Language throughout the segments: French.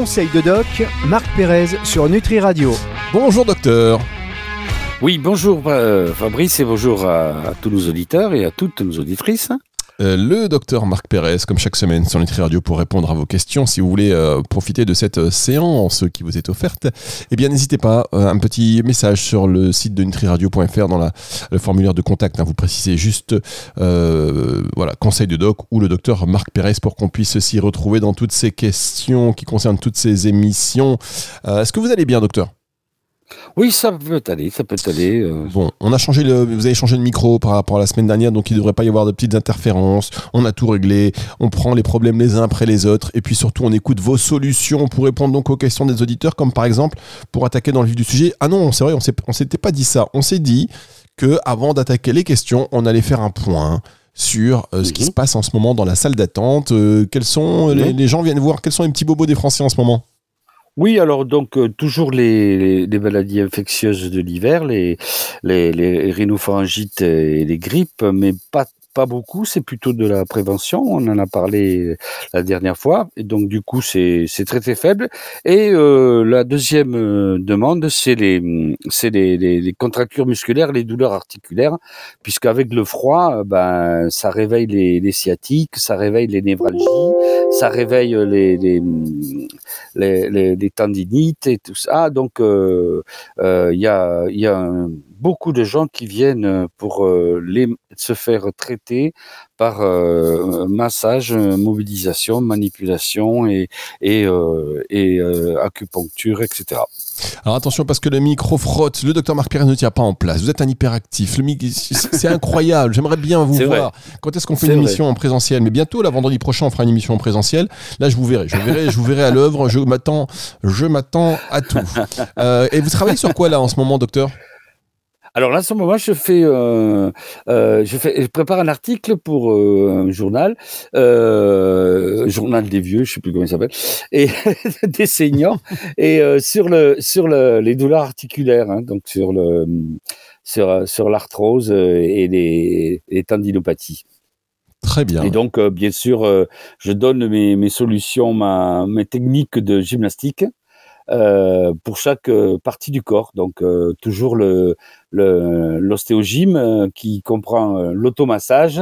conseil de doc, Marc Pérez sur Nutri Radio. Bonjour docteur. Oui, bonjour euh, Fabrice et bonjour à, tous nos auditeurs et à toutes nos auditrices. Euh, le docteur Marc Pérez, comme chaque semaine sur Nutri Radio pour répondre à vos questions. Si vous voulez euh, profiter de cette séance qui vous est offerte, eh bien n'hésitez pas, un petit message sur le site de nutriradio.fr dans le formulaire de contact. Hein, vous précisez juste voilà, conseil de doc ou le docteur Marc Pérez pour qu'on puisse s'y retrouver dans toutes ces questions qui concernent toutes ces émissions. Est-ce que vous allez bien docteur? Oui, ça peut aller, ça peut aller. Euh. Bon, on a changé le, vous avez changé le micro par rapport à la semaine dernière, donc il ne devrait pas y avoir de petites interférences. On a tout réglé, on prend les problèmes les uns après les autres, et puis surtout on écoute vos solutions pour répondre donc aux questions des auditeurs, comme par exemple pour attaquer dans le vif du sujet. Ah non, c'est vrai, on s'était pas dit ça. On s'est dit que avant d'attaquer les questions, on allait faire un point sur euh, ce qui mhm. se passe en ce moment dans la salle d'attente. Euh, quels sont les, les gens viennent voir Quels sont les petits bobos des Français en ce moment? Oui, alors donc euh, toujours les, les, maladies infectieuses de l'hiver, les, les, les rhinopharyngites et les grippes, mais pas pas beaucoup, c'est plutôt de la prévention. On en a parlé la dernière fois, et donc du coup c'est très très faible. Et euh, la deuxième euh, demande, c'est les c'est les, les, contractures musculaires, les douleurs articulaires, puisqu'avec le froid, ben ça réveille les, les sciatiques, ça réveille les névralgies, ça réveille les les, les, les tendinites et tout ça. Donc euh, il y a il y a un, beaucoup de gens qui viennent euh, pour euh, les, se faire traiter par euh, massage, mobilisation, manipulation et, et, et acupuncture, etc. Alors attention parce que le micro frotte, le docteur Marc Pérez ne tient pas en place. Vous êtes un hyperactif, c'est incroyable. J'aimerais bien vous voir. Quand est-ce qu'on fait une émission en présentiel? Mais bientôt, là, vendredi prochain, on fera une émission en présentiel. Là, je vous verrai, je verrai, je vous verrai à l'œuvre. Je m'attends, je m'attends à tout. et vous travaillez sur quoi là en ce moment, docteur? Alors là, en ce moment, je fais, euh, euh, je fais, je prépare un article pour euh, un journal, euh, journal des vieux, je sais plus comment il s'appelle, et des seniors, et euh, sur le, sur le, les douleurs articulaires, hein, donc sur le, sur, sur l'arthrose et les, les tendinopathies. Très bien. Et donc, bien sûr, je donne mes, mes solutions, ma, mes techniques de gymnastique. Euh, pour chaque euh, partie du corps. Donc euh, toujours le l'ostéogym qui comprend l'automassage,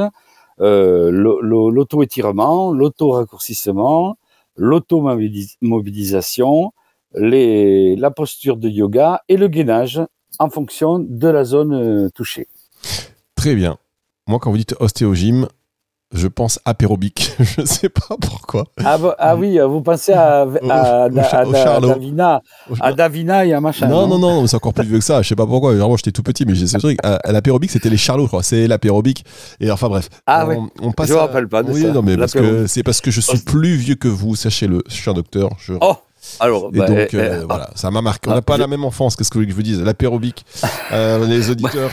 l'auto-étirement, l'auto-raccourcissement, l'auto-mobilisation, la posture de yoga et le gainage en fonction de la zone touchée. Très bien. Moi, quand vous dites ostéogym, je pense apérobique. je ne sais pas pourquoi. Ah, ah, oui, vous pensez à, à, Davina, à Davina et à machin. Non, non, non, c'est encore plus vieux que ça. Je sais pas pourquoi. Vraiment, j'étais tout petit, mais j'ai ce truc. À, l'apérobique, c'était les Charlots, je crois. C'est l'apérobique. Et enfin, bref. Ah oui. On passe. Je me rappelle pas de oui, ça. non, mais parce que c'est parce que je suis plus vieux que vous, sachez-le. Je suis un docteur. Je... Oh. Alors, et bah, donc, eh, euh, eh, voilà, ça m'a marqué. On n'a ah, pas la même enfance, qu'est-ce que je vous dise? L'apérobique, euh, les auditeurs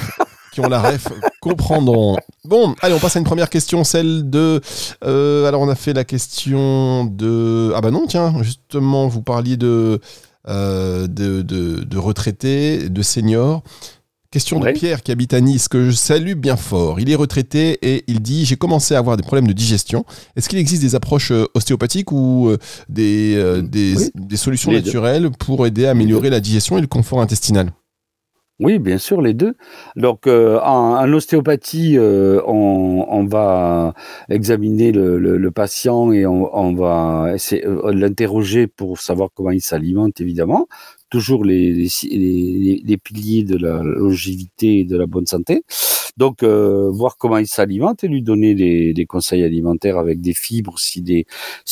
qui ont la ref comprendront. Bon, allez, on passe à une première question, celle de. Euh, alors, on a fait la question de. Ah bah non, tiens, justement, vous parliez de, euh, de, de, retraités, de seniors. Question de Pierre qui habite à Nice, que je salue bien fort. Il est retraité et il dit J'ai commencé à avoir des problèmes de digestion. Est-ce qu'il existe des approches euh, ostéopathiques ou des, des, des, solutions naturelles pour aider à améliorer la digestion et le confort intestinal? Oui, bien sûr, les deux. Donc, euh, en, ostéopathie, euh, on, va examiner le, patient et on, va essayer euh, l'interroger pour savoir comment il s'alimente, évidemment. Toujours les, les, piliers de la longévité et de la bonne santé. Donc, voir comment il s'alimente et lui donner des, conseils alimentaires avec des fibres s'il est,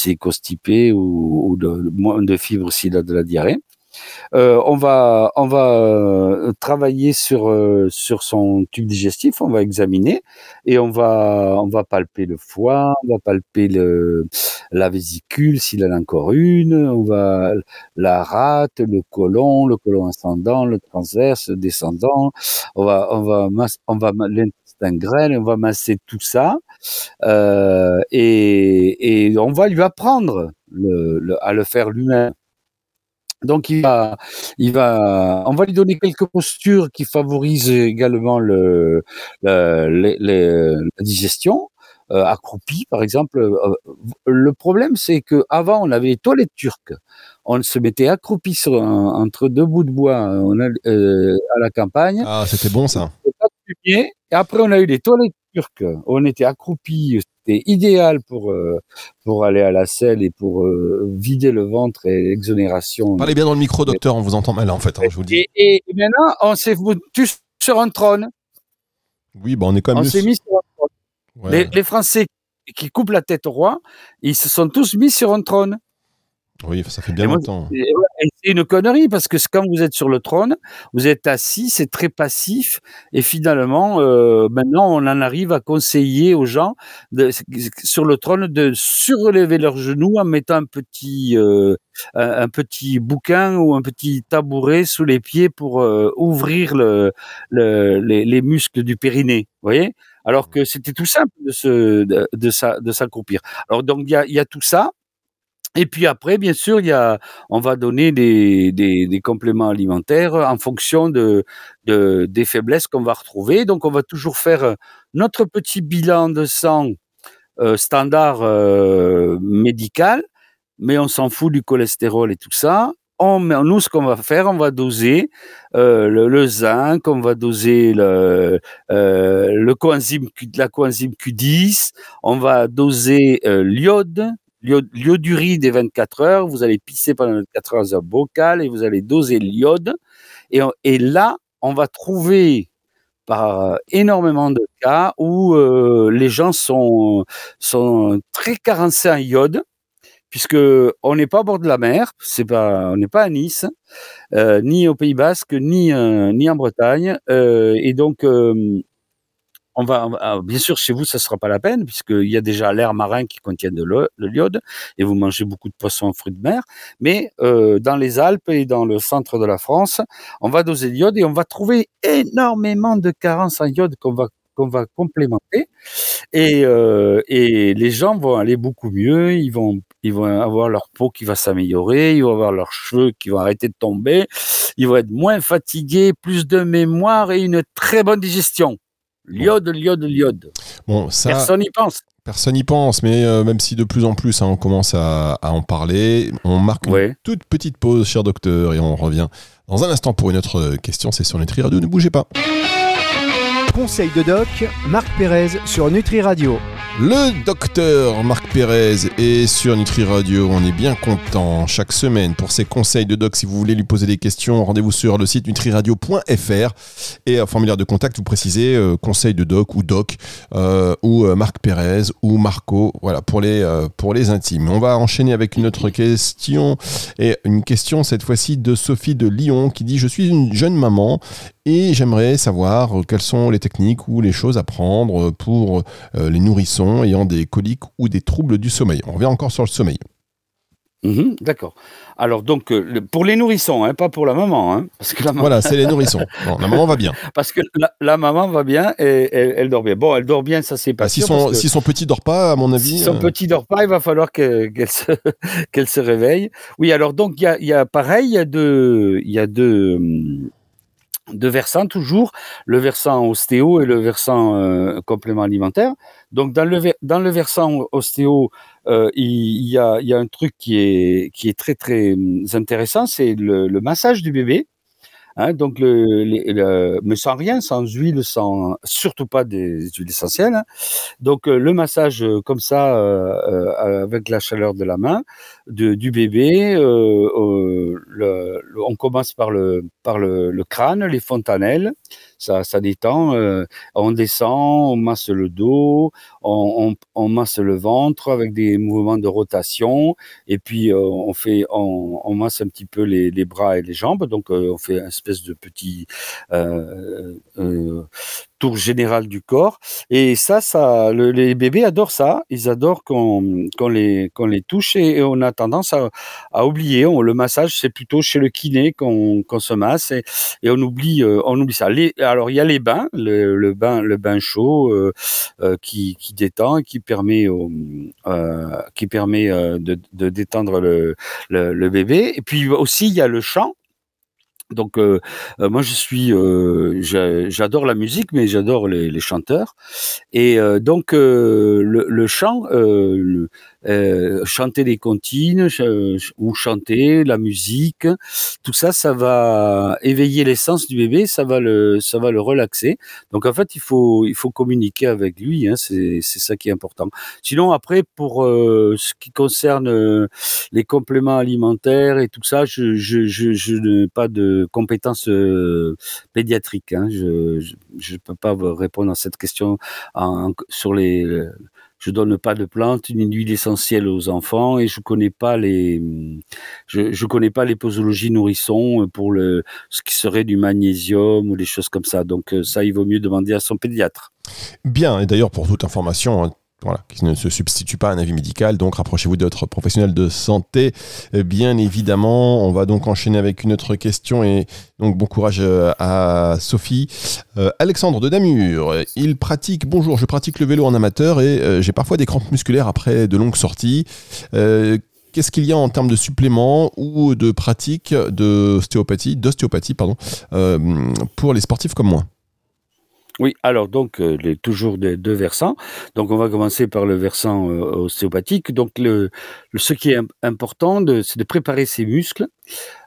est, constipé ou, ou de, moins de fibres s'il a de la diarrhée. Euh, on va, on va euh, travailler sur, euh, sur son tube digestif, on va examiner et on va, on va palper le foie, on va palper le, la vésicule s'il en a encore une, on va la rate, le côlon, le côlon ascendant, le transverse, le descendant, on va, on va, on va l'intestin grêle, on va masser tout ça et, et on va lui apprendre à le faire lui-même. Donc il va, il va, on va lui donner quelques postures qui favorisent également le, la digestion. accroupi, par exemple. le problème, c'est que avant, on avait les toilettes turques. On se mettait accroupi sur entre deux bouts de bois on a, à la campagne. Ah, c'était bon ça. Et après, on a eu les toilettes turques. On était accroupi c'était idéal pour euh, pour aller à la selle et pour euh, vider le ventre et l'exonération. Parlez bien dans le micro, docteur, on vous entend mal en fait, hein, je vous dis. Et, maintenant, on s'est foutu sur un trône. Oui, bah on est quand même. On s'est mis sur un trône. Les, les, Français qui coupent la tête au roi, ils se sont tous mis sur un trône. Oui, ça fait bien longtemps. C'est une connerie parce que quand vous êtes sur le trône, vous êtes assis, c'est très passif et finalement, euh, maintenant, on en arrive à conseiller aux gens de, sur le trône de surlever leurs genoux en mettant un petit, euh, un, petit bouquin ou un petit tabouret sous les pieds pour euh, ouvrir le, le, les, les, muscles du périnée. Vous voyez? Alors que c'était tout simple de se de, de s'accroupir. Alors donc il y a, y a tout ça. Et puis après, bien sûr, il y a, on va donner des, des, des compléments alimentaires en fonction de, de des faiblesses qu'on va retrouver. Donc, on va toujours faire notre petit bilan de sang euh, standard euh, médical, mais on s'en fout du cholestérol et tout ça. On, nous, ce qu'on va faire, on va doser euh, le, le, zinc, on va doser le, euh, le coenzyme, la coenzyme Q10, on va doser euh, l'iode, l'ioduride des 24 heures, vous allez pisser pendant 24 heures un bocal et vous allez doser l'iode. Et, là, on va trouver par énormément de cas où euh, les gens sont, sont très carencés en iode, puisque on n'est pas au bord de la mer, c'est pas, on n'est pas à Nice, euh, ni au Pays Basque, ni, euh, ni en Bretagne, euh, et donc on va, ah, bien sûr, chez vous, ça sera pas la peine, puisqu'il y a déjà l'air marin qui contient de l'iode, et vous mangez beaucoup de poissons fruits de mer. Mais euh, dans les Alpes et dans le centre de la France, on va doser l'iode et on va trouver énormément de carences en iode qu'on va qu'on va complémenter. Et, euh, et les gens vont aller beaucoup mieux. Ils vont ils vont avoir leur peau qui va s'améliorer. Ils vont avoir leurs cheveux qui vont arrêter de tomber. Ils vont être moins fatigués plus de mémoire et une très bonne digestion L'iode, l'iode, l'iode. Bon, ça, personne n'y pense. Personne n'y pense, mais euh, même si de plus en plus hein, on commence à, en parler, on marque une toute petite pause, cher docteur, et on revient dans un instant pour une autre question. C'est sur Nutri Radio, ne bougez pas. Conseil de doc, Marc Pérez sur Nutri Radio. Le docteur Marc Pérez est sur Nutri Radio. On est bien content chaque semaine pour ses conseils de doc. Si vous voulez lui poser des questions, rendez-vous sur le site nutriradio.fr et un formulaire de contact, vous précisez euh, conseil de doc ou doc euh, ou euh, Marc Pérez ou Marco. Voilà pour les pour les intimes. On va enchaîner avec une autre question et une question cette fois-ci de Sophie de Lyon qui dit je suis une jeune maman et j'aimerais savoir quelles sont les techniques ou les choses à prendre pour les nourrissons ayant des coliques ou des troubles du sommeil. On revient encore sur le sommeil. Mhm, d'accord. Alors donc euh, pour les nourrissons, hein, pas pour la maman, hein, parce que la maman... Voilà, c'est les nourrissons. la maman va bien. Parce que la, maman va bien et elle, dort bien. Bon, elle dort bien, ça c'est pas. Bah, si son si son petit dort pas, à mon avis. Si son euh, petit dort pas, il va falloir qu'elle se réveille. Oui, alors donc il y a, y a pareil, il y a deux il y a deux hum, deux versants toujours, le versant ostéo et le versant euh, complément alimentaire. Donc dans le dans le versant ostéo, euh, il, y a, il y a un truc qui est qui est très très hum, intéressant, c'est le, le, massage du bébé. Hein, donc, le, le, mais sans rien, sans huile, sans surtout pas des huiles essentielles. Hein. Donc, euh, le massage euh, comme ça, euh, avec la chaleur de la main du bébé. Le, on commence par le par le, crâne, les fontanelles. Ça, détend. on descend, on masse le dos, on, masse le ventre avec des mouvements de rotation, et puis on fait, on, masse un petit peu les, les, bras et les jambes. Donc, on fait un espèce de petit euh, euh, général du corps. Et ça, ça, les bébés adorent ça. Ils adorent qu'on les, qu'on les touche et, on a tendance à, oublier. On, le massage, c'est plutôt chez le kiné qu'on se masse et, et, on oublie, euh, on oublie ça. Les, alors il y a les bains, le, bain, le bain chaud qui, qui détend qui permet, au, qui permet de, de détendre le, le, le, bébé. Et puis aussi il y a le chant Donc euh, euh, moi je suis, euh, j'adore la musique, mais j'adore les, chanteurs. Et donc le, le, chant, euh, chanter des comptines ou chanter la musique, tout ça, ça va éveiller l'essence du bébé, ça va le, ça va le relaxer. Donc en fait, il faut, il faut communiquer avec lui, hein, c'est, ça qui est important. Sinon après, pour euh, ce qui concerne euh, les compléments alimentaires et tout ça, je, je, je, je n'ai pas de compétences pédiatriques. Hein, je, je, peux pas répondre à cette question en, sur les je donne pas de plantes une huile essentielle aux enfants et je connais pas les je, je connais pas les posologies nourrissons pour le ce qui serait du magnésium ou des choses comme ça. Donc euh, ça, il vaut mieux demander à son pédiatre. Bien, et d'ailleurs pour toute information, hein, voilà, qui ne se substitue pas à un avis médical. Donc, rapprochez-vous d'autres professionnels de santé. Euh, bien évidemment, on va donc enchaîner avec une autre question et donc bon courage euh, à Sophie. Euh, Alexandre de Namur, il pratique, bonjour, je pratique le vélo en amateur et j'ai parfois des crampes musculaires après de longues sorties. Qu'est-ce qu'il y a en termes de suppléments ou de pratiques d'ostéopathie, d'ostéopathie pardon, pour les sportifs comme moi? Oui, alors donc euh, toujours des deux versants. Donc on va commencer par le versant euh, ostéopathique. Donc le, ce qui est important, c'est de préparer ses muscles.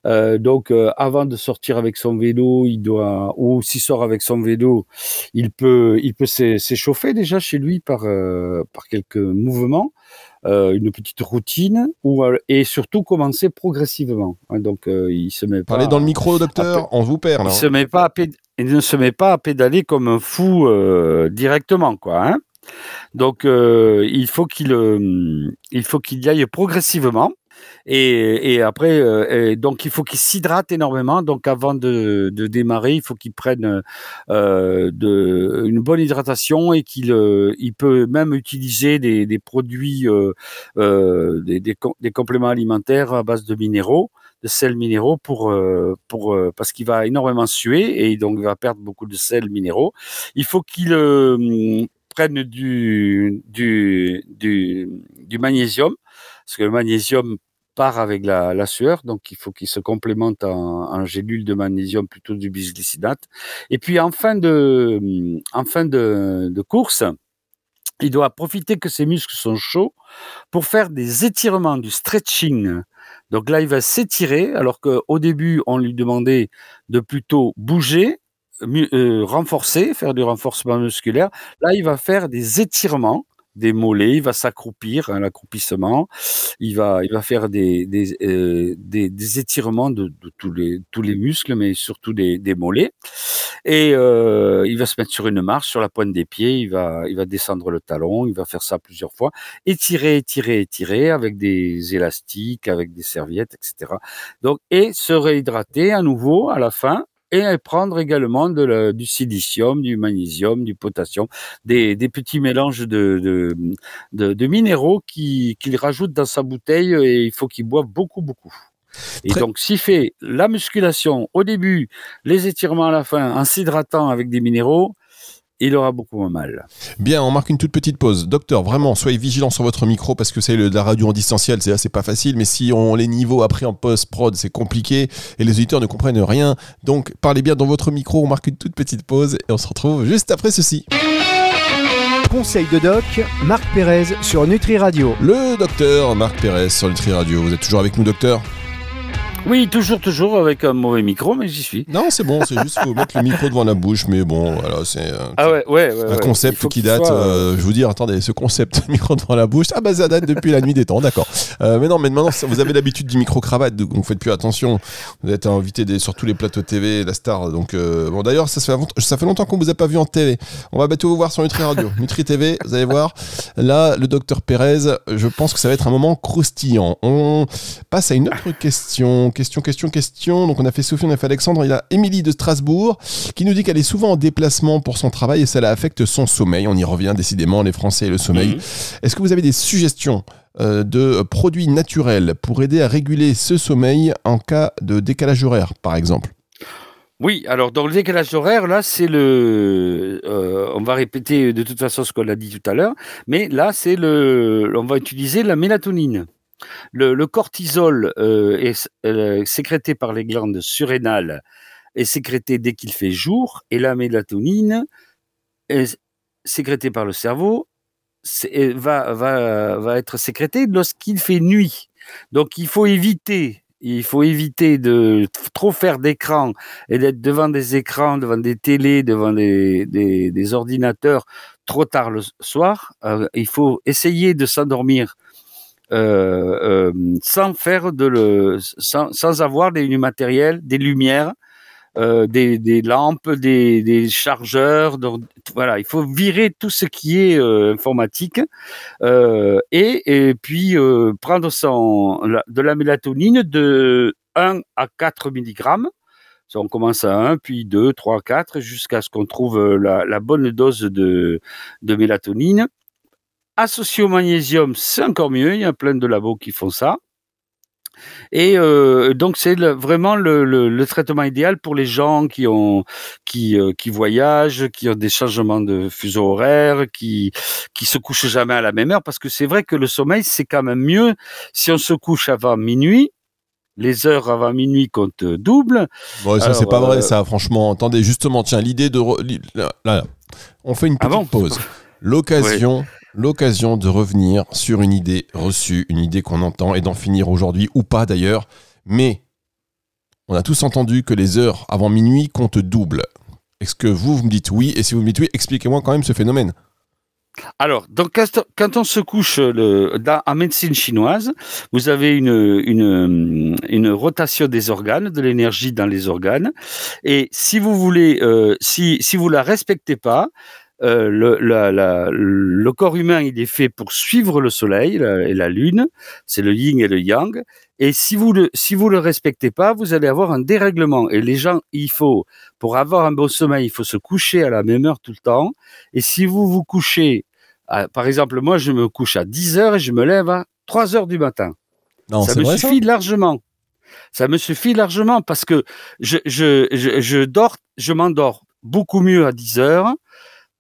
Euh, donc avant de sortir avec son vélo, il doit ou s'il sort avec son vélo, il peut il peut s'échauffer déjà chez lui par par quelques mouvements. Une petite routine ou et surtout commencer progressivement. Hein. donc il se met Parlez dans le micro, docteur, on vous perd. Là. Il se met pas à, il ne se met pas à pédaler comme un fou euh, directement, quoi. Hein donc euh, il faut qu'il euh, il faut qu'il y aille progressivement. Et, et après, euh, donc il faut qu'il s'hydrate énormément. Donc avant de, de démarrer, il faut qu'il prenne euh, de, une bonne hydratation et qu'il il peut même utiliser des, des produits, des, des, des, compléments alimentaires à base de minéraux de sels minéraux pour, euh, pour, euh, parce qu'il va énormément suer et donc il va perdre beaucoup de sels minéraux. Il faut qu'il euh, prenne du, du, du, du, magnésium, parce que le magnésium part avec la, sueur, donc il faut qu'il se complémente en, en, gélule de magnésium plutôt du bisglycinate. Et puis en fin de, en fin de, de course, il doit profiter que ses muscles sont chauds pour faire des étirements, du stretching donc là, il va s'étirer, alors qu'au début, on lui demandait de plutôt bouger, euh, renforcer, faire du renforcement musculaire. Là, il va faire des étirements des mollets, il va s'accroupir, un accroupissement, il va, il va faire des, des, euh, des, des, étirements de, de, tous, les, tous les muscles, mais surtout des, des mollets. Et euh, il va se mettre sur une marche, sur la pointe des pieds, il va, il va descendre le talon, il va faire ça plusieurs fois, étirer, étirer, étirer avec des élastiques, avec des serviettes, etc. Donc, et se réhydrater à nouveau à la fin et prendre également de du silicium, du magnésium, du potassium, des, des petits mélanges de, de, de, de minéraux qu'il rajoute dans sa bouteille et il faut qu'il boive beaucoup, beaucoup. Et donc, s'il fait la musculation au début, les étirements à la fin, en s'hydratant avec des minéraux, il aura beaucoup moins mal. Bien, on marque une toute petite pause. Docteur, vraiment, soyez vigilant sur votre micro parce que c'est de la radio en distanciel, c'est c'est pas facile, mais si on les niveaux après en post-prod, c'est compliqué et les auditeurs ne comprennent rien. Donc, parlez bien dans votre micro, on marque une toute petite pause et on se retrouve juste après ceci. Conseil de doc, Marc Pérez sur Nutri Radio. Le docteur Marc Pérez sur Nutri Radio. Vous êtes toujours avec nous, docteur? Oui, toujours, toujours avec un mauvais micro, mais j'y suis. Non, c'est bon, c'est juste faut mettre le micro devant la bouche, mais bon, voilà, c'est un, ah ouais, ouais, un concept qui date. Euh, je vous dis, attendez, ce concept micro devant la bouche, ah bah ça date depuis la nuit des temps, d'accord. Euh, mais non, mais maintenant vous avez l'habitude du micro cravate, donc vous faites plus attention. Vous êtes invité des, sur tous les plateaux TV, la star. Donc euh, bon, d'ailleurs, ça, ça fait longtemps qu'on vous a pas vu en télé. On va bientôt vous voir sur Nutri Radio, Nutri TV. Vous allez voir. Là, le docteur Pérez, je pense que ça va être un moment croustillant. On passe à une autre question question, question, question. Donc on a fait Sophie, on a fait Alexandre. Il y a Émilie de Strasbourg qui nous dit qu'elle est souvent en déplacement pour son travail et ça affecte son sommeil. On y revient décidément, les Français et le sommeil. Mhm. Est-ce que vous avez des suggestions euh, de produits naturels pour aider à réguler ce sommeil en cas de décalage horaire, par exemple? Oui, alors dans le décalage horaire, là, c'est le. Euh, on va répéter de toute façon ce qu'on a dit tout à l'heure, mais là, c'est le. On va utiliser la mélatonine. Le, cortisol est sécrété par les glandes surrénales est sécrété dès qu'il fait jour et la mélatonine est sécrétée par le cerveau va, va, être sécrétée lorsqu'il fait nuit. Donc il faut éviter il faut éviter de trop faire d'écran et d'être devant des écrans, devant des télés, devant des, des, ordinateurs trop tard le soir. Euh, il faut essayer de s'endormir euh, euh, sans faire de le, sans, sans avoir des matériels, des lumières euh, des, des, lampes, des, des chargeurs. voilà, il faut virer tout ce qui est euh, informatique et, et, puis prendre son, de la mélatonine de 1 à 4 mg. On commence à 1, puis 2, 3, 4, jusqu'à ce qu'on trouve la, la, bonne dose de, de mélatonine. Associé au magnésium, c'est encore mieux. Il y a plein de labos qui font ça. Et euh, donc c'est vraiment le, le, le, traitement idéal pour les gens qui ont qui euh, qui voyagent, qui ont des changements de fuseau horaire, qui qui se couchent jamais à la même heure parce que c'est vrai que le sommeil c'est quand même mieux si on se couche avant minuit. Les heures avant minuit comptent double. Bon, ça c'est pas vrai, euh, ça. Franchement, attendez, justement, tiens, l'idée de là, on fait une ah petite pause. L'occasion l'occasion de revenir sur une idée reçue, une idée qu'on entend et d'en finir aujourd'hui ou pas d'ailleurs. Mais on a tous entendu que les heures avant minuit comptent double. Est-ce que vous, vous me dites oui? Et si vous me dites oui, expliquez-moi quand même ce phénomène. Alors, quand on se couche en médecine chinoise, vous avez une, rotation des organes, de l'énergie dans les organes, et si vous voulez, euh, si vous la respectez pas, euh, le, le, corps humain, il est fait pour suivre le soleil et la lune. C'est le yin et le yang. Et si vous le, si vous le respectez pas, vous allez avoir un dérèglement. Et les gens, il faut, pour avoir un bon sommeil, il faut se coucher à la même heure tout le temps. Et si vous vous couchez, par exemple, moi, je me couche à 10 heures et je me lève à 3 heures du matin. Non, ça me suffit largement. Ça me suffit largement parce que je, je, je, je dors, je m'endors beaucoup mieux à 10 heures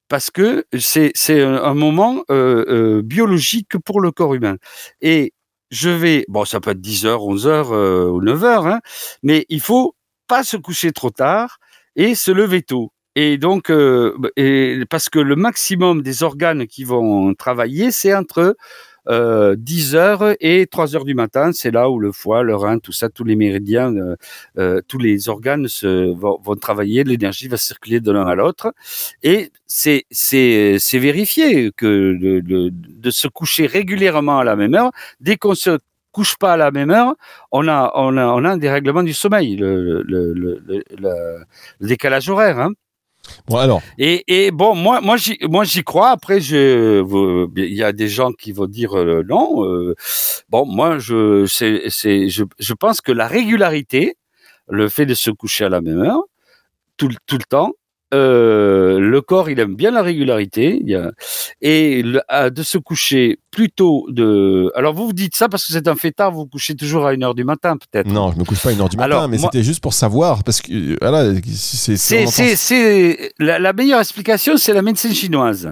parce que c'est un moment euh, euh, biologique pour le corps humain. Et je vais, bon, ça peut être 10 heures, 11 heures euh, ou 9 heures, hein, mais il faut pas se coucher trop tard et se lever tôt. Et donc, et parce que le maximum des organes qui vont travailler, c'est entre euh, 10 heures et 3 heures du matin, c'est là où le foie, le rein, tout ça, tous les méridiens, euh, euh tous les organes se, vont, vont travailler, l'énergie va circuler de l'un à l'autre. Et c'est, c'est, c'est vérifié que de, de, se coucher régulièrement à la même heure, dès qu'on se couche pas à la même heure, on a, on a, on a un dérèglement du sommeil, le, le, le, le décalage horaire. Hein. Bon alors. Et, bon, moi, moi, j'y, moi, j'y crois. Après, je, il y a des gens qui vont dire euh, non. Euh, bon, moi, je, c'est, c'est, je, je pense que la régularité, le fait de se coucher à la même heure, tout, tout le temps, euh, le corps, il aime bien la régularité. Il a, et de se coucher plutôt de. Alors vous vous dites ça parce que c'est un fêtard, vous vous couchez toujours à 1h du matin peut-être. Non, je me couche pas à 1h du matin, mais c'était juste pour savoir parce que voilà, c'est. C'est la, la, meilleure explication, c'est la médecine chinoise.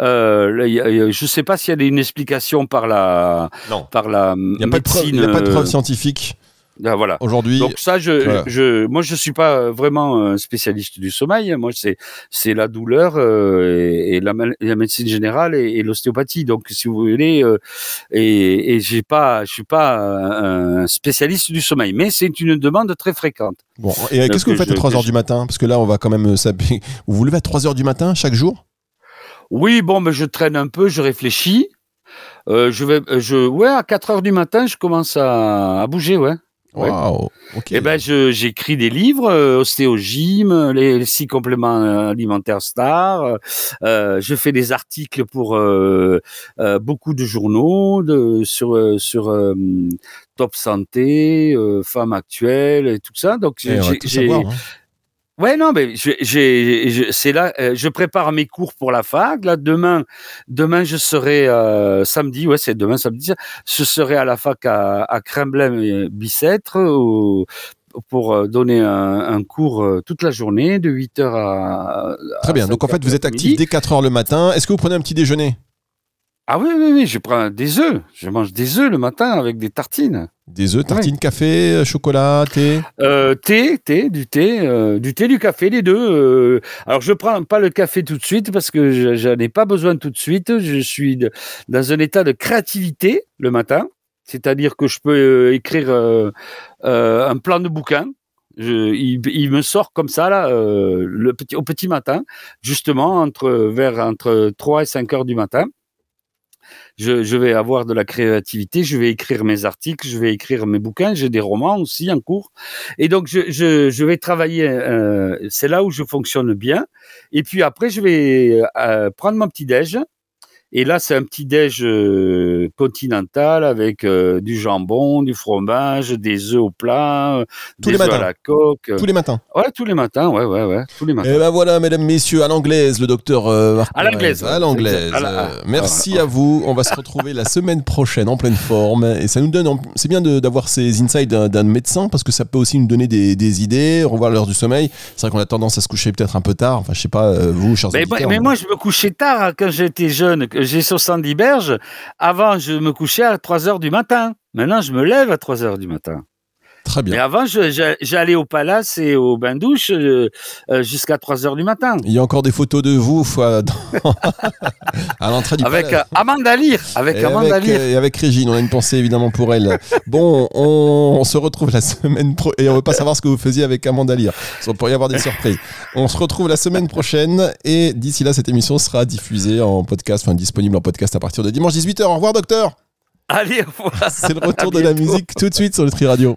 Euh, je ne sais pas s'il y a une explication par la. Non. Par la. Il n'y a, pas de preuve scientifique ah, voilà. Aujourd'hui. Donc ça, je, je, moi, je suis pas euh, vraiment un spécialiste du sommeil. Moi, c'est, c'est la douleur euh, et, la, la, médecine générale et, l'ostéopathie. Donc, si vous voulez, euh, et, et j'ai pas, je suis pas un spécialiste du sommeil, mais c'est une demande très fréquente. Bon. Et qu'est-ce que vous faites à 3 heures du matin? Parce que là, on va quand même Vous vous levez à 3 heures du matin chaque jour? Oui, bon, mais je traîne un peu, je réfléchis. Euh, je vais, je, ouais, à 4 heures du matin, je commence à, à bouger, ouais. Wow, Et eh ben, j'écris des livres, euh, Ostéogym, les, six compléments euh, alimentaires stars. Euh, je fais des articles pour euh, euh beaucoup de journaux de, sur sur Top Santé, Femmes Actuelles et tout ça. Donc j'ai. Ouais, non, mais c'est là, euh, je prépare mes cours pour la fac. Là, demain, demain, je serai euh, samedi, ouais, c'est demain samedi. Je serai à la fac à, à Kremblin-Bicêtre pour euh, donner un, cours toute la journée, de 8 h à. Très bien. Donc en fait, vous êtes actif dès 4 h le matin. Est-ce que vous prenez un petit déjeuner? Ah oui, oui, oui, je prends des œufs. Je mange des œufs le matin avec des tartines. Des œufs, tartines, café, euh, chocolat, thé? Euh, Thé, thé, du thé, euh, du thé, du café, les deux. euh. alors je prends pas le café tout de suite parce que je- j'en ai pas besoin tout de suite. Je suis de- dans un état de créativité le matin, c'est-à-dire que je peux écrire un plan de bouquin. Je- il, il me sort comme ça là, le petit, au petit matin, justement entre vers entre 3 et 5 heures du matin. Je, je vais avoir de la créativité, je vais écrire mes articles, je vais écrire mes bouquins, j'ai des romans aussi en cours. Et donc, je, je, je vais travailler, euh, c'est là où je fonctionne bien. Et puis après, je vais euh, prendre mon petit-déj. Et là, c'est un petit-déj euh, continental avec euh, du jambon, du fromage, des œufs au plat, euh, Tous des les œufs à matins. la coque. tous les matins. Ouais, tous les matins, ouais, ouais, ouais, tous les matins. Et ben voilà, mesdames, messieurs, à l'anglaise, le docteur euh, À l'anglaise. À l'anglaise. À Euh, merci à vous. On va se retrouver la semaine prochaine en pleine forme. Et ça nous donne, c'est bien d'avoir ces insights d'un médecin parce que ça peut aussi nous donner des, des idées, revoir l'heure du sommeil. C'est vrai qu'on a tendance à se coucher peut-être un peu tard. Enfin, je sais pas, vous, chers Mais, auditeurs. mais moi, je me couchais tard hein, quand j'étais jeune. que J'ai 70 berges. Avant, je me couchais à 3 heures du matin. Maintenant, je me lève à 3 heures du matin. Très Mais bien. avant, je- je- j'allais au palace et au bain-douche euh, euh, jusqu'à 3 heures du matin. Il y a encore des photos de vous fois, dans- à l'entrée du Avec palais. euh, Amanda Lear. Avec Et Amanda avec, Lear. et avec Régine, on a une pensée évidemment pour elle. Bon, on, on se retrouve la semaine pro et on veut pas savoir ce que vous faisiez avec Amanda Lear. Il pourrait y avoir des surprises. On se retrouve la semaine prochaine et d'ici là, cette émission sera diffusée en podcast, enfin disponible en podcast à partir de dimanche 18h. Au revoir, docteur. Allez, au revoir. C'est le retour de la musique tout de suite sur le Tri Radio.